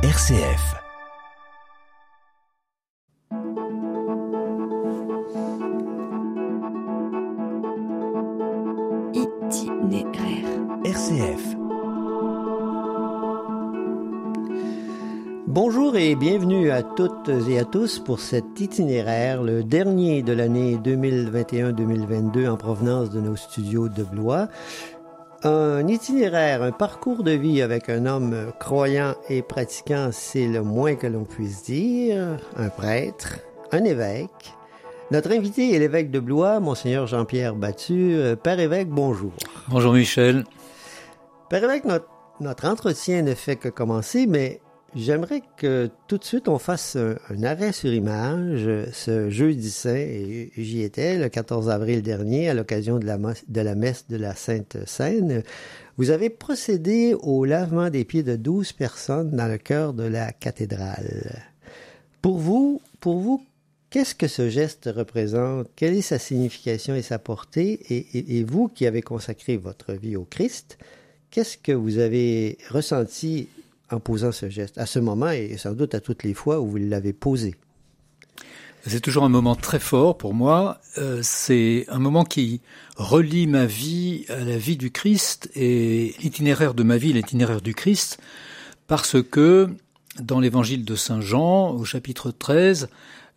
RCF. Itinéraire. RCF. Bonjour et bienvenue à toutes et à tous pour cet itinéraire, le dernier de l'année 2021-2022 en provenance de nos studios de Blois. Un itinéraire, un parcours de vie avec un homme croyant et pratiquant, c'est le moins que l'on puisse dire, un prêtre, un évêque. Notre invité est l'évêque de Blois, monseigneur Jean-Pierre Battu. Euh, Père évêque, bonjour. Bonjour Michel. Père évêque, notre, notre entretien ne fait que commencer, mais J'aimerais que tout de suite on fasse un, arrêt sur image ce jeudi saint, j'y étais le 14 avril dernier à l'occasion de la, de la messe de la Sainte Seine. Vous avez procédé au lavement des pieds de 12 personnes dans le cœur de la cathédrale. Pour vous, pour vous, qu'est-ce que ce geste représente? Quelle est sa signification et sa portée? Et vous qui avez consacré votre vie au Christ, qu'est-ce que vous avez ressenti en posant ce geste, à ce moment et sans doute à toutes les fois où vous l'avez posé C'est toujours un moment très fort pour moi. Euh, c'est un moment qui relie ma vie à la vie du Christ et l'itinéraire de ma vie, l'itinéraire du Christ, parce que dans l'évangile de Saint Jean, au chapitre 13,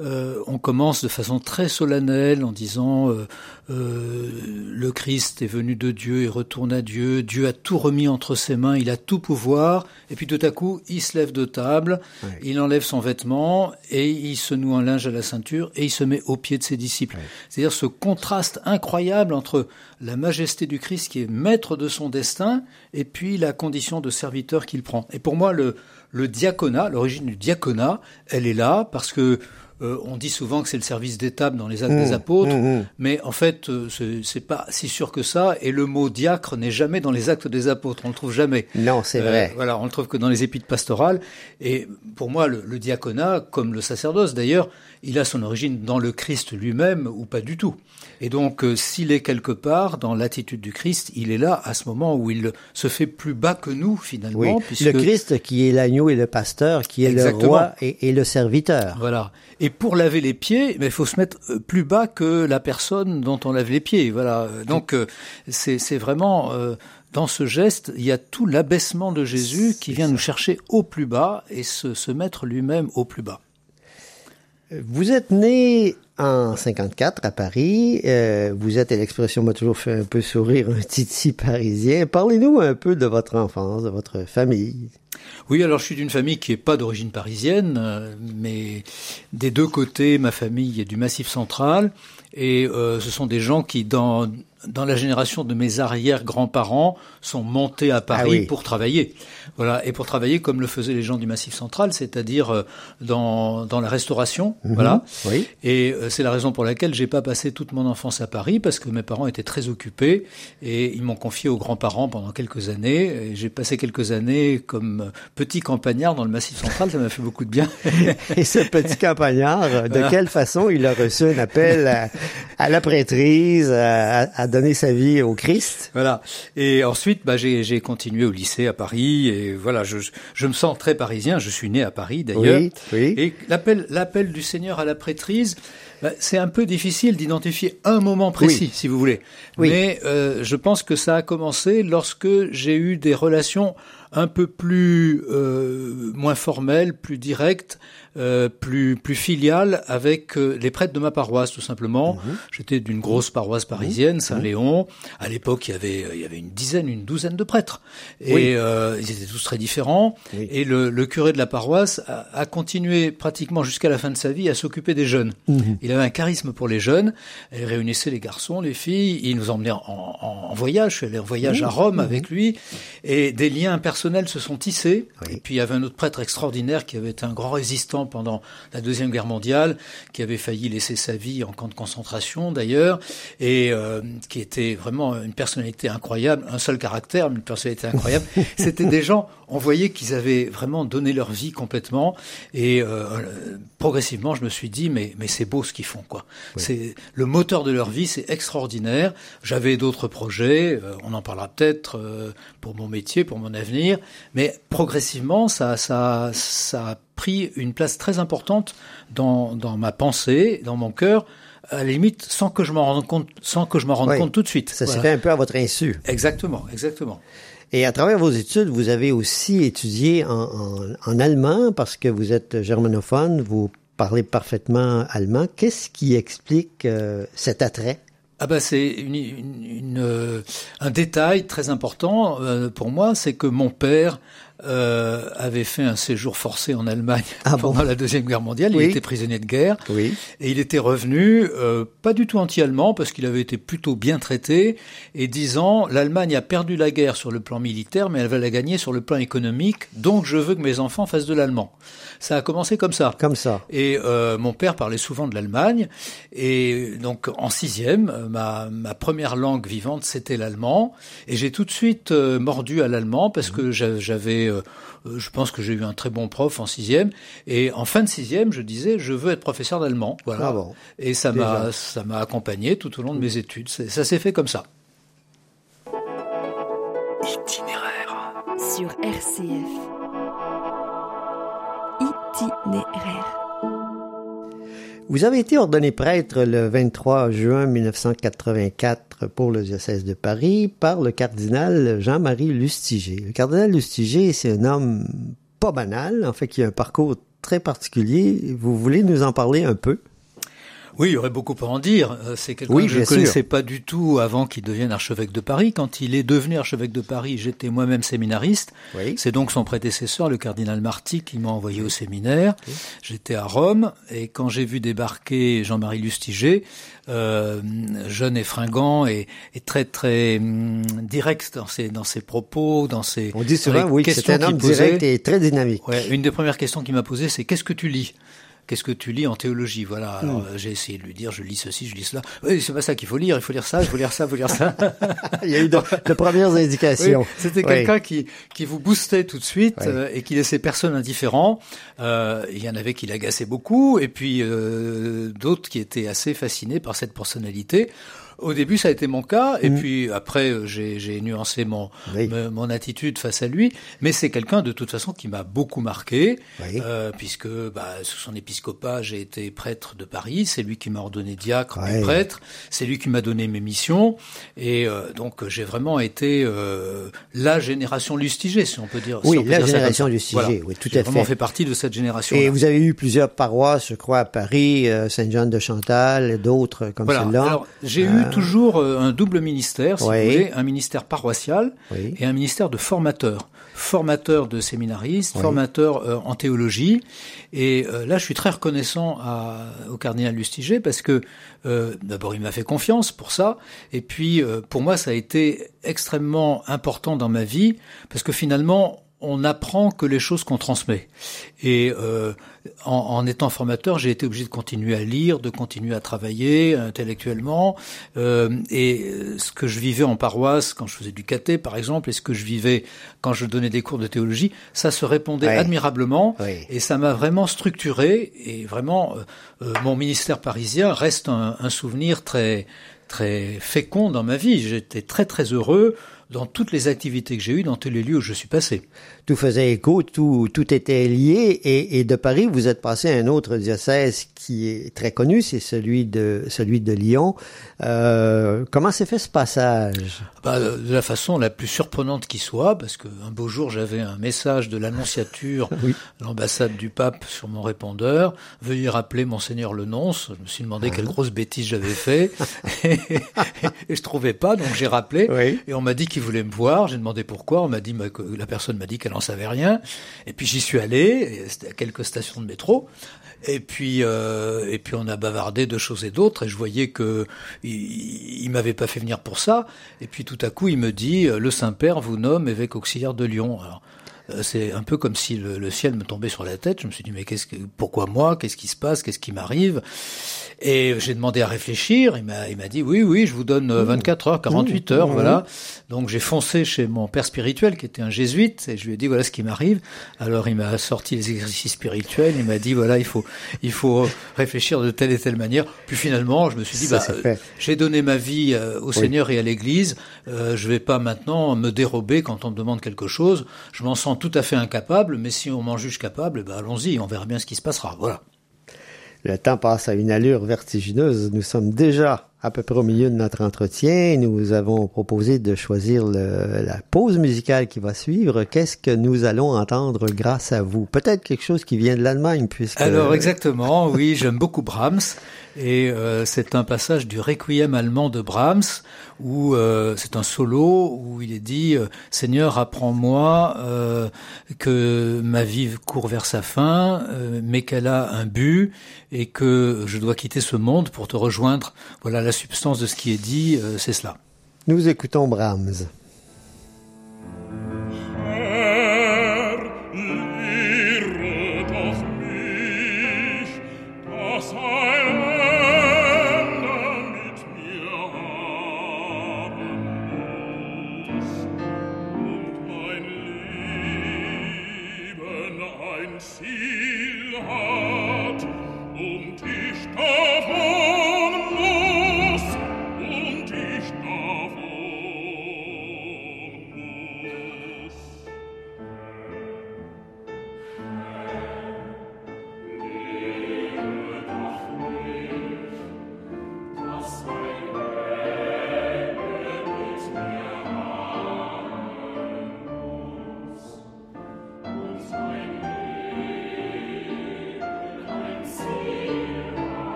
euh, on commence de façon très solennelle en disant euh, euh, le Christ est venu de Dieu et retourne à Dieu, Dieu a tout remis entre ses mains, il a tout pouvoir, et puis tout à coup il se lève de table, oui. il enlève son vêtement et il se noue un linge à la ceinture et il se met au pied de ses disciples. Oui. C'est-à-dire ce contraste incroyable entre la majesté du Christ qui est maître de son destin et puis la condition de serviteur qu'il prend. Et pour moi le, le diaconat, l'origine du diaconat, elle est là parce que euh, on dit souvent que c'est le service d'étape dans les actes mmh, des apôtres, mmh, mmh. mais en fait, euh, c'est pas si sûr que ça. Et le mot diacre n'est jamais dans les actes des apôtres, on le trouve jamais. Non, c'est euh, vrai. Voilà, on le trouve que dans les épîtres pastorales. Et pour moi, le, le diaconat, comme le sacerdoce d'ailleurs, il a son origine dans le Christ lui-même ou pas du tout. Et donc, euh, s'il est quelque part dans l'attitude du Christ, il est là à ce moment où il se fait plus bas que nous finalement. Oui, puisque... le Christ qui est l'agneau et le pasteur, qui est Exactement. le roi et, et, le serviteur. Voilà. Et pour laver les pieds, il faut se mettre euh, plus bas que la personne dont on lave les pieds. Voilà. Donc, euh, c'est vraiment dans ce geste, il y a tout l'abaissement de Jésus qui vient ça. nous chercher au plus bas et se, se mettre lui-même au plus bas. Vous êtes né en 54 à Paris. Euh, vous êtes, et l'expression m'a toujours fait un peu sourire, un titi parisien. Parlez-nous un peu de votre enfance, de votre famille. Oui, alors je suis d'une famille qui n'est pas d'origine parisienne, euh, mais des deux côtés, ma famille est du Massif central, et euh, ce sont des gens qui, dans dans la génération de mes arrière-grands-parents, sont montés à Paris ah oui. pour travailler. Voilà, et pour travailler comme le faisaient les gens du Massif central, c'est-à-dire euh, dans, dans la restauration. Mmh, voilà. Oui. Et euh, c'est la raison pour laquelle j'ai pas passé toute mon enfance à Paris, parce que mes parents étaient très occupés et ils m'ont confié aux grands-parents pendant quelques années. J'ai passé quelques années comme petit campagnard dans le Massif central, ça m'a fait beaucoup de bien. et ce petit campagnard, de voilà. quelle façon il a reçu un appel à, à la prêtrise, à, à donner sa vie au Christ. Voilà. Et ensuite, bah, j'ai continué au lycée à Paris. Et voilà, je, je me sens très parisien. Je suis né à Paris d'ailleurs. Oui, oui. Et l'appel, l'appel du Seigneur à la prêtrise, bah, c'est un peu difficile d'identifier un moment précis, oui. si vous voulez. Oui. Mais euh, je pense que ça a commencé lorsque j'ai eu des relations un peu plus euh, moins formelles, plus directes, euh, plus plus filiale avec euh, les prêtres de ma paroisse tout simplement. Mmh. J'étais d'une grosse paroisse parisienne, mmh. Saint-Léon. À l'époque, il y avait il y avait une dizaine, une douzaine de prêtres et oui. euh, ils étaient tous très différents. Oui. Et le, le, curé de la paroisse a, a continué pratiquement jusqu'à la fin de sa vie à s'occuper des jeunes. Mmh. Il avait un charisme pour les jeunes. Il réunissait les garçons, les filles. Il nous emmenait en, en, en voyage. Je suis allé en voyage à Rome avec lui et des liens personnels se sont tissés. Oui. Et puis il y avait un autre prêtre extraordinaire qui avait été un grand résistant pendant la Deuxième Guerre mondiale, qui avait failli laisser sa vie en camp de concentration d'ailleurs, et euh, qui était vraiment une personnalité incroyable, un seul caractère, mais une personnalité incroyable. C'était des gens, on voyait qu'ils avaient vraiment donné leur vie complètement, et euh, progressivement, je me suis dit, mais, mais c'est beau ce qu'ils font, quoi. Oui. C'est le moteur de leur vie, c'est extraordinaire. J'avais d'autres projets, euh, on en parlera peut-être euh, pour mon métier, pour mon avenir. Mais progressivement, ça, ça, ça a pris une place très importante dans, dans ma pensée, dans mon cœur, à la limite sans que je m'en rende compte, sans que je m'en rende compte tout de suite. Ça s'est fait un peu à votre insu. Exactement, exactement. Et à travers vos études, vous avez aussi étudié en, en, en allemand parce que vous êtes germanophone, vous parlez parfaitement allemand. Qu'est-ce qui explique euh, cet attrait? Ah bah c'est une, une, une, euh, un détail très important euh, pour moi, c'est que mon père euh, avait fait un séjour forcé en Allemagne ah pendant la deuxième guerre mondiale. Il était prisonnier de guerre oui. et il était revenu, euh, pas du tout anti-allemand parce qu'il avait été plutôt bien traité et disant l'Allemagne a perdu la guerre sur le plan militaire, mais elle va la gagner sur le plan économique. Donc je veux que mes enfants fassent de l'allemand. Ça a commencé comme ça. Comme ça. Et euh, mon père parlait souvent de l'Allemagne et donc en sixième, ma, ma première langue vivante c'était l'allemand et j'ai tout de suite euh, mordu à l'allemand parce que j'avais euh, je pense que j'ai eu un très bon prof en sixième. Et en fin de sixième, je disais, je veux être professeur d'allemand. Voilà. Ah bon. Et ça m'a, ça m'a accompagné tout au long de mes études. Ça s'est fait comme ça. Itinéraire. Sur RCF. Itinéraire. Vous avez été ordonné prêtre le 23 juin 1984 pour le diocèse de Paris par le cardinal Jean-Marie Lustiger. Le cardinal Lustiger, c'est un homme pas banal, en fait, qui a un parcours très particulier. Vous voulez nous en parler un peu? Oui, il y aurait beaucoup à en dire. Euh, c'est quelqu'un que je ne connaissais pas du tout avant qu'il devienne archevêque de Paris. Quand il est devenu archevêque de Paris, j'étais moi-même séminariste. Oui. C'est donc son prédécesseur, le cardinal Marty, qui m'a envoyé au séminaire. Oui. J'étais à Rome et quand j'ai vu débarquer Jean-Marie Lustiger, euh, jeune et fringant et, et très très hum, direct dans ses dans ses propos, dans ses on dit souvent oui c'est un homme direct et très dynamique. Ouais, une des premières questions qu'il m'a posées, c'est qu'est-ce que tu lis? Qu'est-ce que tu lis en théologie? Voilà. Alors, mmh. j'ai essayé de lui dire, je lis ceci, je lis cela. Oui, c'est pas ça qu'il faut lire. Il faut lire ça, il faut lire ça, il faut lire ça. il y a eu de, de premières indications. Oui, C'était oui. quelqu'un qui qui vous boostait tout de suite euh, et qui laissait personne indifférent. Euh, il y en avait qui l'agaçaient beaucoup et puis euh, d'autres qui étaient assez fascinés par cette personnalité. Au début, ça a été mon cas, et mmh. puis après, euh, j'ai nuancé mon, oui. mon attitude face à lui. Mais c'est quelqu'un, de toute façon, qui m'a beaucoup marqué, oui. euh, puisque bah, sous son épiscopat, j'ai été prêtre de Paris. C'est lui qui m'a ordonné diacre prêtre. C'est lui qui m'a donné mes missions. Et euh, donc, j'ai vraiment été euh, la génération Lustiger, si on peut dire. Oui, si peut la dire génération Lustiger, voilà. oui, tout à fait. vraiment fait partie de cette génération. Et vous avez eu plusieurs paroisses, je crois, à Paris, euh, Saint-Jean de Chantal, d'autres comme voilà. celle-là. J'ai eu toujours euh, un double ministère, si oui. vous voulez, un ministère paroissial oui. et un ministère de formateur. Formateur de séminaristes, oui. formateur euh, en théologie. Et euh, là, je suis très reconnaissant à, au cardinal Lustiger parce que euh, d'abord, il m'a fait confiance pour ça. Et puis, pour moi, ça a été extrêmement important dans ma vie parce que finalement, on apprend que les choses qu'on transmet. Et euh, en, en, étant formateur, j'ai été obligé de continuer à lire, de continuer à travailler intellectuellement. Euh, et ce que je vivais en paroisse quand je faisais du caté, par exemple, et ce que je vivais quand je donnais des cours de théologie, ça se répondait admirablement. Oui. Et ça m'a vraiment structuré. Et vraiment, euh, mon ministère parisien reste un, un souvenir très très fécond dans ma vie. J'étais très très heureux dans toutes les activités que j'ai eues, dans tous les lieux où je suis passé. Tout faisait écho, tout, tout était lié, et, et, de Paris, vous êtes passé à un autre diocèse qui est très connu, c'est celui de, celui de Lyon. Euh, comment s'est fait ce passage? Bah, De la façon la plus surprenante qui soit, parce qu'un beau jour, j'avais un message de l'annonciature, oui. l'ambassade du pape sur mon répondeur, veuillez rappeler monseigneur le nonce. Je me suis demandé ah. quelle grosse bêtise j'avais fait, et, et, je trouvais pas, donc j'ai rappelé, oui. et on m'a dit qu'il voulait me voir, j'ai demandé pourquoi, on m'a dit la personne m'a dit qu'elle n'en savait rien, et puis j'y suis allé, c'était à quelques stations de métro, et puis euh, et puis on a bavardé de choses et d'autres, et je voyais que il, m'avait pas fait venir pour ça, et puis tout à coup il me dit le Saint Père vous nomme évêque auxiliaire de Lyon. Alors, euh, c'est un peu comme si le, le, ciel me tombait sur la tête. Je me suis dit mais qu'est-ce que, pourquoi moi? Qu'est-ce qui se passe? Qu'est-ce qui m'arrive? Et j'ai demandé à réfléchir. Il m'a, il m'a dit oui, oui, je vous donne 24 euh, heures, 48 heures, voilà. Donc j'ai foncé chez mon père spirituel qui était un jésuite et je lui ai dit voilà ce qui m'arrive. Alors il m'a sorti les exercices spirituels. Il m'a dit voilà il faut, il faut réfléchir de telle et telle manière. Puis finalement je me suis dit bah, j'ai donné ma vie au Seigneur et à l'Église. Euh, je vais pas maintenant me dérober quand on me demande quelque chose. Je m'en sens tout à fait incapable, mais si on m'en juge capable, ben allons-y, on verra bien ce qui se passera. Voilà. Le temps passe à une allure vertigineuse. Nous sommes déjà à peu près au milieu de notre entretien. Nous avons proposé de choisir le, la pause musicale qui va suivre. Qu'est-ce que nous allons entendre grâce à vous? Peut-être quelque chose qui vient de l'Allemagne, puisque... Alors exactement, oui, j'aime beaucoup Brahms. Et euh, c'est un passage du Requiem allemand de Brahms où euh, c'est un solo où il est dit euh, Seigneur apprends-moi que ma vie court vers sa fin, mais qu'elle a un but et que je dois quitter ce monde pour te rejoindre. Voilà la substance de ce qui est dit, c'est cela. Nous écoutons Brahms.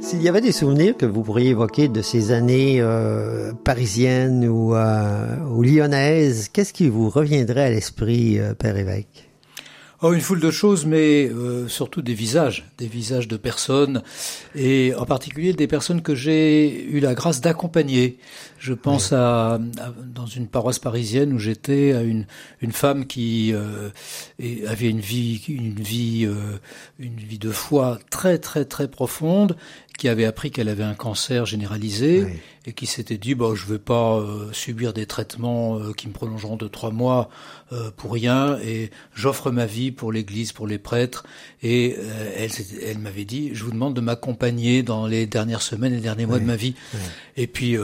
S'il y avait des souvenirs que vous pourriez évoquer de ces années euh, parisiennes ou, euh, ou lyonnaises, qu'est-ce qui vous reviendrait à l'esprit, euh, Père Évêque? Oh, une foule de choses, mais euh, surtout des visages, des visages de personnes, et en particulier des personnes que j'ai eu la grâce d'accompagner. Je pense à, dans une paroisse parisienne où j'étais à une une femme qui euh, avait une vie une vie euh, une vie de foi très très très profonde qui avait appris qu'elle avait un cancer généralisé et qui s'était dit bah je vais pas euh, subir des traitements euh, qui me prolongeront de trois mois euh, pour rien. Et j'offre ma vie pour l'Église pour les prêtres. Et elle elle m'avait dit je vous demande de m'accompagner dans les dernières semaines et les derniers mois de ma vie. Et puis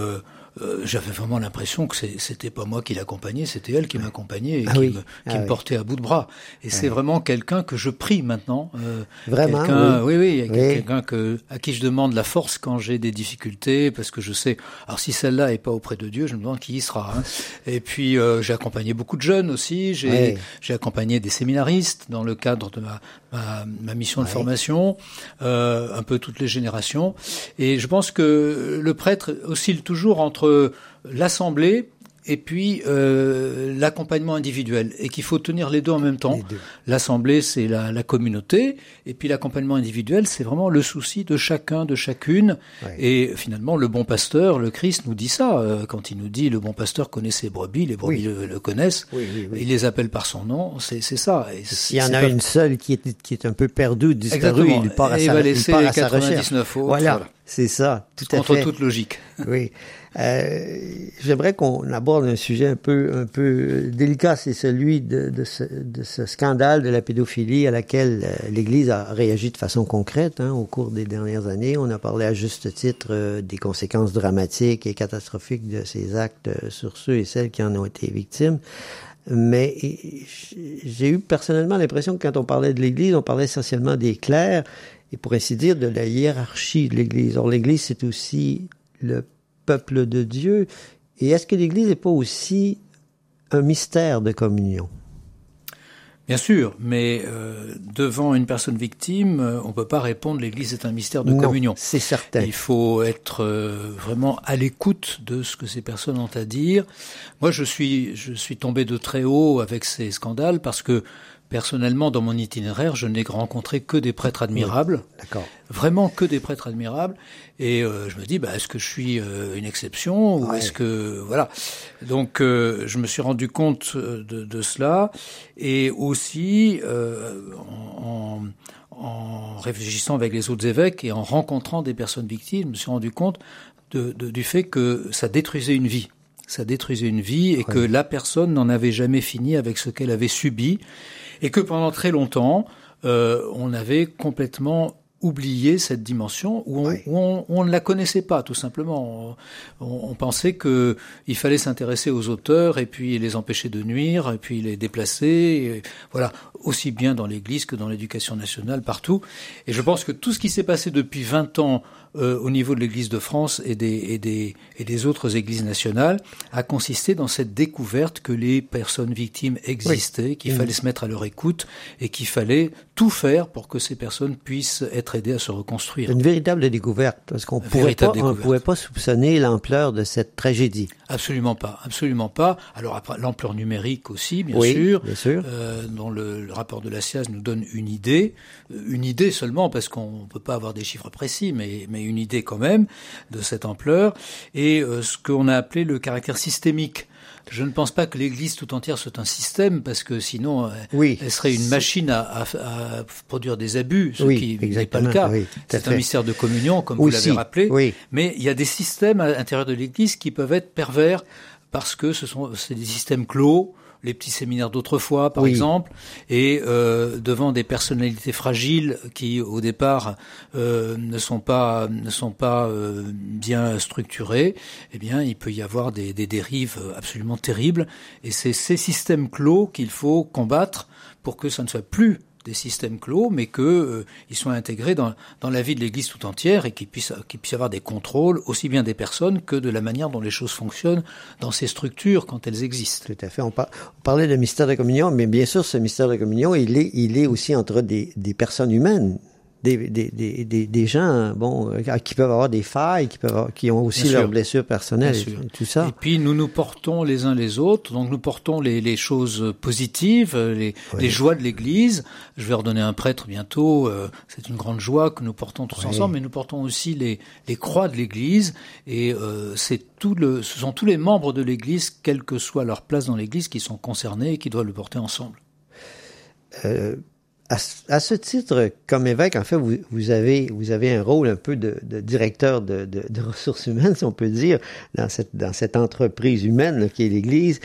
euh, j'avais vraiment l'impression que c'était pas moi qui l'accompagnais, c'était elle qui m'accompagnait et ah qui, me, qui ah me portait à bout de bras. Et c'est vraiment quelqu'un que je prie maintenant. Euh, vraiment Oui, oui, oui quelqu'un que à qui je demande la force quand j'ai des difficultés, parce que je sais. Alors si celle-là est pas auprès de Dieu, je me demande qui y sera. Hein. Et puis euh, j'ai accompagné beaucoup de jeunes aussi. J'ai j'ai accompagné des séminaristes dans le cadre de ma ma, ma mission de formation, euh, un peu toutes les générations. Et je pense que le prêtre oscille toujours entre l'Assemblée et puis euh, l'accompagnement individuel, et qu'il faut tenir les deux en même temps. L'assemblée, c'est la, la, communauté, et puis l'accompagnement individuel, c'est vraiment le souci de chacun, de chacune. Et finalement, le bon pasteur, le Christ, nous dit ça euh, quand il nous dit le bon pasteur connaît ses brebis, les brebis le, connaissent, il les appelle par son nom. C'est ça. Et il y en a une seule qui est qui est un peu perdue, disparue, il part à, sa, il part à sa recherche. Autres, voilà, c'est ça, tout à contre toute logique. Oui. Euh, J'aimerais qu'on aborde un sujet un peu, un peu délicat, c'est celui de, de, ce, de, ce, scandale de la pédophilie à laquelle euh, l'Église a réagi de façon concrète hein, au cours des dernières années. On a parlé à juste titre euh, des conséquences dramatiques et catastrophiques de ces actes euh, sur ceux et celles qui en ont été victimes. Mais j'ai eu personnellement l'impression que quand on parlait de l'Église, on parlait essentiellement des clercs et pour ainsi dire de la hiérarchie de l'Église. Or, l'Église, c'est aussi le peuple de Dieu. Et est-ce que l'Église n'est pas aussi un mystère de communion? Bien sûr, mais euh, devant une personne victime, euh, on ne peut pas répondre l'Église est un mystère de non, communion. C'est certain. Il faut être euh, vraiment à l'écoute de ce que ces personnes ont à dire. Moi, je suis, je suis tombé de très haut avec ces scandales parce que Personnellement, dans mon itinéraire, je n'ai rencontré que des prêtres admirables. D'accord. Vraiment que des prêtres admirables. Et euh, je me dis, bah, est-ce que je suis euh, une exception ou Ouais. est-ce que voilà. Donc, euh, je me suis rendu compte de, de cela et aussi euh, en, en, en réfléchissant avec les autres évêques et en rencontrant des personnes victimes, je me suis rendu compte de, de, du fait que ça détruisait une vie. Ça détruisait une vie et que la personne n'en avait jamais fini avec ce qu'elle avait subi et que pendant très longtemps, euh, on avait complètement oublié cette dimension où on, Ouais. où on, on ne la connaissait pas tout simplement. On, on pensait que il fallait s'intéresser aux auteurs et puis les empêcher de nuire et puis les déplacer. et voilà, aussi bien dans l'Église que dans l'éducation nationale, partout. Et je pense que tout ce qui s'est passé depuis 20 ans euh, au niveau de l'Église de France et des, et, des, et des autres églises nationales a consisté dans cette découverte que les personnes victimes existaient, qu'il Mmh. fallait se mettre à leur écoute et qu'il fallait tout faire pour que ces personnes puissent être aidées à se reconstruire. Une véritable découverte, parce qu'on Une pouvait pas, pouvait soupçonner l'ampleur de cette tragédie. Absolument pas, absolument pas. Alors après l'ampleur numérique aussi, bien oui, sûr. bien sûr. euh, dont le, le rapport de la SIAZ nous donne une idée, euh, une idée seulement parce qu'on ne peut pas avoir des chiffres précis, mais, mais une idée quand même de cette ampleur, et euh, ce qu'on a appelé le caractère systémique. Je ne pense pas que l'Église tout entière soit un système, parce que sinon, euh, Oui. elle serait une machine à, à- à produire des abus, ce Oui, qui n'est pas le cas. oui, C'est un mystère de communion, comme Aussi, vous l'avez rappelé. oui. Mais il y a des systèmes à l'intérieur de l'Église qui peuvent être pervers parce que ce sont des systèmes clos, les petits séminaires d'autrefois, par Oui. exemple, et euh, devant des personnalités fragiles qui, au départ, euh, ne sont pas ne sont pas euh, bien structurées, eh bien, il peut y avoir des, des dérives absolument terribles. Et c'est ces systèmes clos qu'il faut combattre pour que ça ne soit plus des systèmes clos, mais que euh, soient intégrés dans, dans la vie de l'Église tout entière et qu'il puisse qu'il puisse avoir des contrôles aussi bien des personnes que de la manière dont les choses fonctionnent dans ces structures quand elles existent. Tout à fait. On, on parlait de mystère de communion, mais bien sûr, ce mystère de communion, il est, il est aussi entre des, des personnes humaines, des, des, des, des, des gens, bon, euh, qui peuvent avoir des failles, qui peuvent avoir- qui ont aussi Bien leurs sûr. blessures personnelles, et tout ça. Et puis nous nous portons les uns les autres, donc nous portons les, les choses positives, euh, les, Oui. les joies de l'Église. Je vais redonner un prêtre bientôt. euh, c'est une grande joie que nous portons tous Oui. ensemble, mais nous portons aussi les, les croix de l'Église. Et euh, c'est tout le, ce sont tous les membres de l'Église, quelle que soit leur place dans l'Église, qui sont concernés et qui doivent le porter ensemble. Euh, à, ce- titre, comme évêque, en fait, vous, avez vous avez un rôle un peu de, directeur de, ressources humaines, si on peut dire, dans cette entreprise humaine là, qui est l'Église.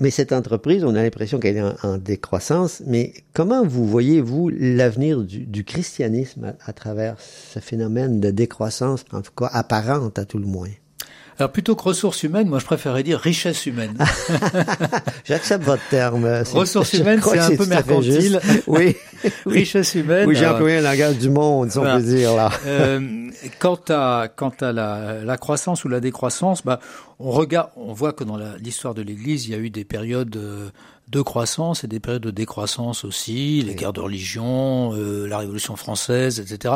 Mais cette entreprise, on a l'impression qu'elle est en, décroissance. Mais comment vous voyez-vous l'avenir du, du christianisme à, à travers ce phénomène de décroissance, en tout cas apparente à tout le moins? Alors plutôt que ressources humaines, moi je préférerais dire richesse humaine. J'accepte votre terme. C'est- Ressources humaines, c'est un peu mercantile. Oui. richesse humaine. Oui, j'ai employé un langage du monde, si on peut dire, là. Euh, quant à quant à la, la croissance ou la décroissance, bah, on regarde, on voit que dans l'histoire de l'Église, il y a eu des périodes euh, de croissance et des périodes de décroissance aussi, les guerres de religion, euh, la Révolution française, etc.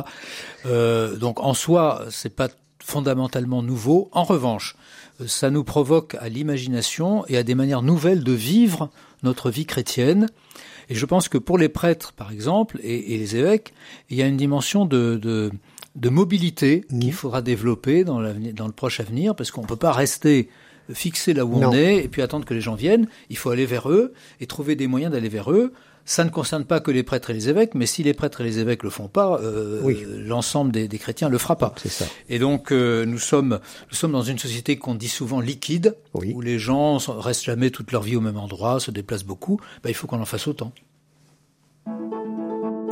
Euh, donc en soi, c'est pas fondamentalement nouveau. En revanche, euh, ça nous provoque à l'imagination et à des manières nouvelles de vivre notre vie chrétienne. Et je pense que pour les prêtres, par exemple, et, et les évêques, il y a une dimension de, de, de mobilité qu'il faudra développer dans, le proche avenir, parce qu'on ne peut pas rester fixé là où Non. on est et puis attendre que les gens viennent. Il faut aller vers eux et trouver des moyens d'aller vers eux. Ça ne concerne pas que les prêtres et les évêques, mais si les prêtres et les évêques le font pas, euh, Oui. l'ensemble des, des chrétiens le fera pas. C'est ça. Et donc euh, nous sommes nous sommes dans une société qu'on dit souvent liquide, Oui. où les gens restent jamais toute leur vie au même endroit, se déplacent beaucoup. Ben, il faut qu'on en fasse autant.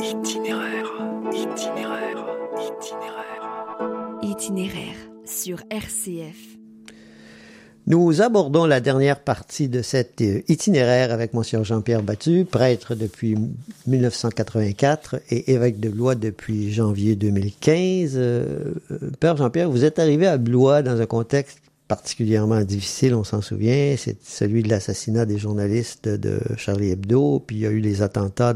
Itinéraire, itinéraire, itinéraire. Itinéraire sur RCF. Nous abordons la dernière partie de cet euh, itinéraire avec Monsieur Jean-Pierre Battu, prêtre depuis 1984 et évêque de Blois depuis janvier 2015. Euh, euh, Père Jean-Pierre, vous êtes arrivé à Blois dans un contexte particulièrement difficile, on s'en souvient, c'est celui de l'assassinat des journalistes de Charlie Hebdo, puis il y a eu les attentats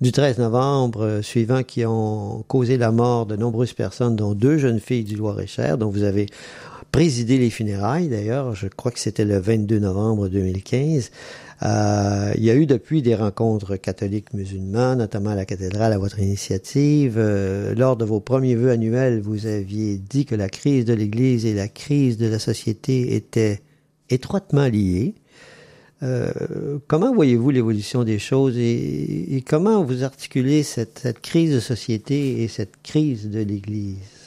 du 13 novembre suivant qui ont causé la mort de nombreuses personnes, dont deux jeunes filles du Loir-et-Cher, dont vous avez présidé les funérailles d'ailleurs, je crois que c'était le 22 novembre 2015. Euh, il y a eu depuis des rencontres catholiques musulmanes, notamment à la cathédrale à votre initiative. Euh, lors de vos premiers vœux annuels, vous aviez dit que la crise de l'Église et la crise de la société étaient étroitement liées. Euh, comment voyez-vous l'évolution des choses et, et, comment vous articulez cette, cette crise de société et cette crise de l'Église?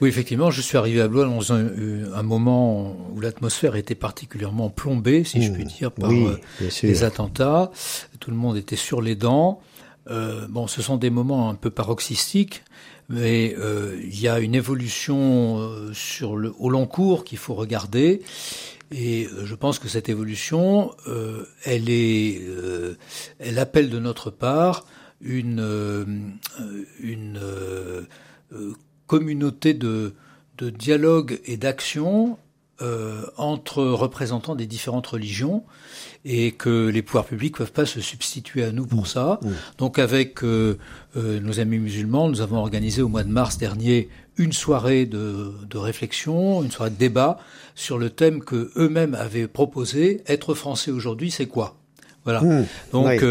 Oui, effectivement, je suis arrivé à Blois dans un, euh, un moment où l'atmosphère était particulièrement plombée, si je puis mmh. dire, par euh, les attentats. Tout le monde était sur les dents. Euh, bon, ce sont des moments un peu paroxystiques, mais euh, il y a une évolution sur le, au long cours qu'il faut regarder. Et je pense que cette évolution, elle est, elle appelle de notre part une, une communauté de, de dialogue et d'action euh, entre représentants des différentes religions et que les pouvoirs publics peuvent pas se substituer à nous pour ça. Donc avec euh, euh, nos amis musulmans, nous avons organisé au mois de mars dernier une soirée de, de réflexion, une soirée de débat sur le thème que eux-mêmes avaient proposé. Être français aujourd'hui, c'est quoi? Voilà. Mmh. Donc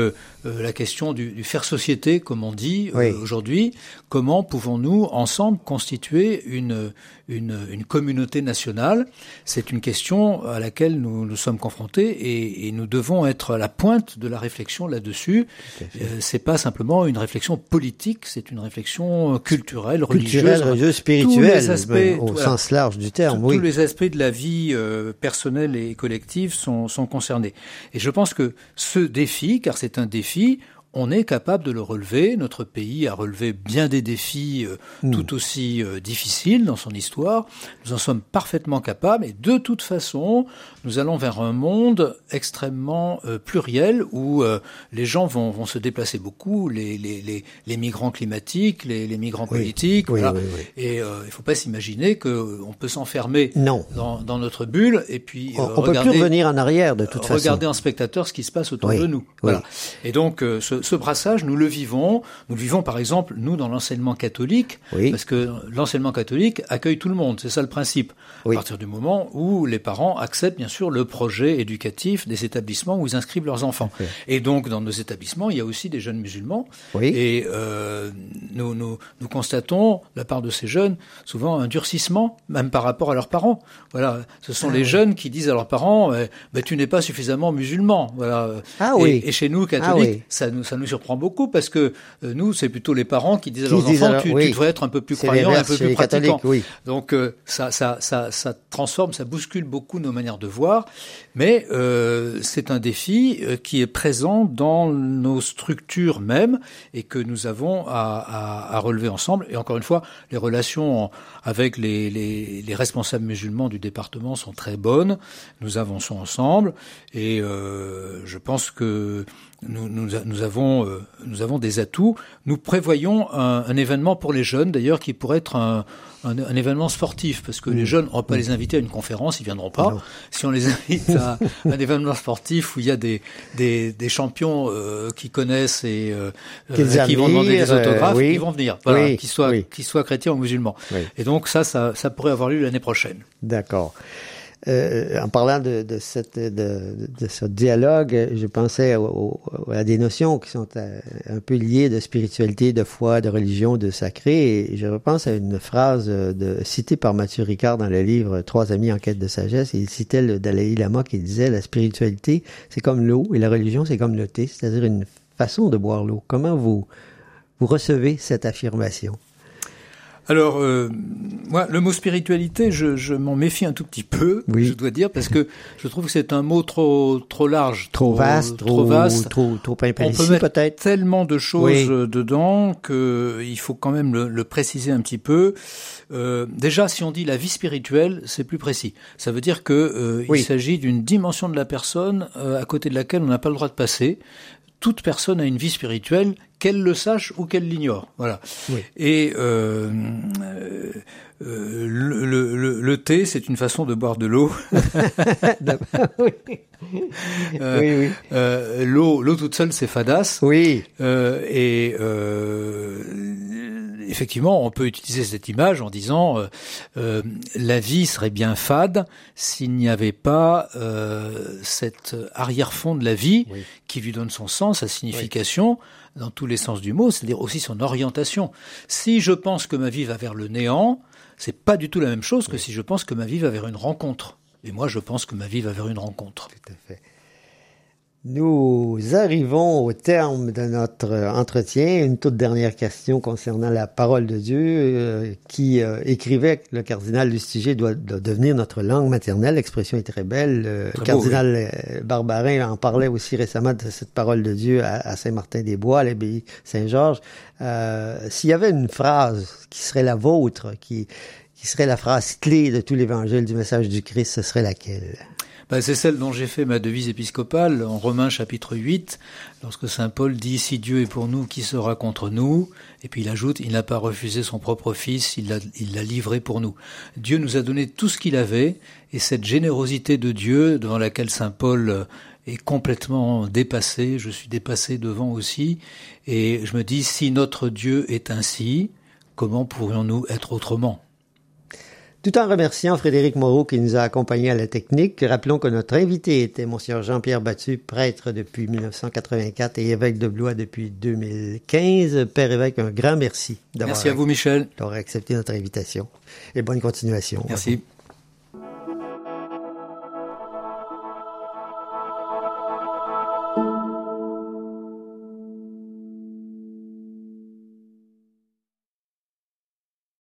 euh, la question du, du, faire société, comme on dit euh, aujourd'hui, comment pouvons-nous ensemble constituer une, une, une communauté nationale? C'est une question à laquelle nous nous sommes confrontés et, et, nous devons être à la pointe de la réflexion là-dessus. c'est pas simplement une réflexion politique, c'est une réflexion culturelle, religieuse, religieuse spirituelle, aspects, au sens large du terme. Tous les aspects de la vie personnelle et collective sont, sont concernés. Et je pense que ce défi, car c'est un défi, filles on est capable de le relever. Notre pays a relevé bien des défis euh, hmm. tout aussi euh, difficiles dans son histoire. Nous en sommes parfaitement capables et de toute façon, nous allons vers un monde extrêmement euh, pluriel où les gens vont, vont, se déplacer beaucoup, les, les, les, les migrants climatiques, les, migrants politiques. voilà. et il ne faut pas s'imaginer qu'on peut s'enfermer dans, dans, notre bulle et puis on, regarder, peut plus revenir en arrière de toute façon. Regarder en spectateur ce qui se passe autour de nous. Voilà. Et donc ce, ce, brassage, nous le vivons. Nous le vivons, par exemple, nous, dans l'enseignement catholique, parce que l'enseignement catholique accueille tout le monde. C'est ça le principe. À partir du moment où les parents acceptent, bien sûr, le projet éducatif des établissements où ils inscrivent leurs enfants. Et donc, dans nos établissements, il y a aussi des jeunes musulmans. Et euh, nous, nous, nous constatons, de la part de ces jeunes, souvent un durcissement, même par rapport à leurs parents. Voilà, ce sont ah les jeunes qui disent à leurs parents, eh, tu n'es pas suffisamment musulman. Voilà. Ah, oui. et, chez nous, catholiques, ah ça nous ça nous surprend beaucoup parce que euh, nous, c'est plutôt les parents qui disent à leurs enfants, tu, tu, devrais être un peu plus croyant, un peu plus pratiquant. Oui. Donc euh, ça, ça, ça, ça transforme, ça bouscule beaucoup nos manières de voir, mais euh, c'est un défi euh, qui est présent dans nos structures mêmes et que nous avons à, à, à relever ensemble. Et encore une fois, les relations avec les, les, les, responsables musulmans du département sont très bonnes. Nous avançons ensemble et euh, je pense que nous, nous, nous avons, euh, nous avons des atouts. Nous prévoyons un, un événement pour les jeunes, d'ailleurs, qui pourrait être un, un, un, événement sportif, parce que les jeunes, on va pas mmh. les inviter à une conférence, ils viendront pas. Si on les invite à un événement sportif où il y a des, des, des champions euh, qui connaissent et euh, qui vont demander des autographes, oui. ils vont venir, voilà, qu'ils soient, qu'ils soient chrétiens ou musulmans. Et donc ça, ça, ça pourrait avoir lieu l'année prochaine. D'accord. Euh, en parlant de, ce dialogue, je pensais au, à des notions qui sont euh, un peu liées de spiritualité, de foi, de religion, de sacré. Je repense à une phrase de, citée par Mathieu Ricard dans le livre Trois amis en quête de sagesse. Il citait le Dalai Lama qui disait la spiritualité, c'est comme l'eau et la religion, c'est comme le thé, c'est-à-dire une façon de boire l'eau. Comment vous, vous recevez cette affirmation? Alors, euh, moi, le mot spiritualité, je, je m'en méfie un tout petit peu, oui. je dois dire, parce que je trouve que c'est un mot trop trop large, trop, vaste, trop, vaste, trop trop imprécis peut-être. Tellement de choses oui. dedans que il faut quand même le, le préciser un petit peu. Euh, déjà, si on dit la vie spirituelle, c'est plus précis. Ça veut dire que euh, oui. il s'agit d'une dimension de la personne euh, à côté de laquelle on n'a pas le droit de passer toute personne a une vie spirituelle, qu'elle le sache ou qu'elle l'ignore. Voilà. Et euh, euh, le, le, thé, c'est une façon de boire de l'eau. Euh, euh, l'eau, l'eau toute seule, c'est fadasse. Oui. et effectivement, on peut utiliser cette image en disant la vie serait bien fade s'il n'y avait pas cet arrière-fond de la vie qui lui donne son sens, sa signification. dans tous les sens du mot, c'est-à-dire aussi son orientation. Si je pense que ma vie va vers le néant, c'est pas du tout la même chose que si je pense que ma vie va vers une rencontre. Et moi, je pense que ma vie va vers une rencontre. Tout à fait. Nous arrivons au terme de notre entretien. Une toute dernière question concernant la parole de Dieu euh, qui euh, écrivait le cardinal Lustiger doit, devenir notre langue maternelle. L'expression est très belle. Le cardinal euh, Barbarin en parlait aussi récemment de cette parole de Dieu à, Saint-Martin-des-Bois, à l'abbaye Saint-Georges. S'il y avait une phrase qui serait la vôtre, qui, qui serait la phrase clé de tout l'évangile du message du Christ, ce serait laquelle? Ben, c'est celle dont j'ai fait ma devise épiscopale en Romains chapitre 8, lorsque Saint Paul dit Si Dieu est pour nous, qui sera contre nous? Et puis il ajoute Il n'a pas refusé son propre Fils, il l'a, il l'a livré pour nous. Dieu nous a donné tout ce qu'il avait, et cette générosité de Dieu, devant laquelle Saint Paul est complètement dépassé, je suis dépassé devant aussi, et je me dis Si notre Dieu est ainsi, comment pourrions-nous être autrement? Tout en remerciant Frédéric Moreau qui nous a accompagnés à la technique, rappelons que notre invité était Monsieur Jean-Pierre Battu, prêtre depuis 1984 et évêque de Blois depuis 2015. Père évêque, un grand merci d'avoir merci à vous, Michel. accepté notre invitation et bonne continuation. Merci.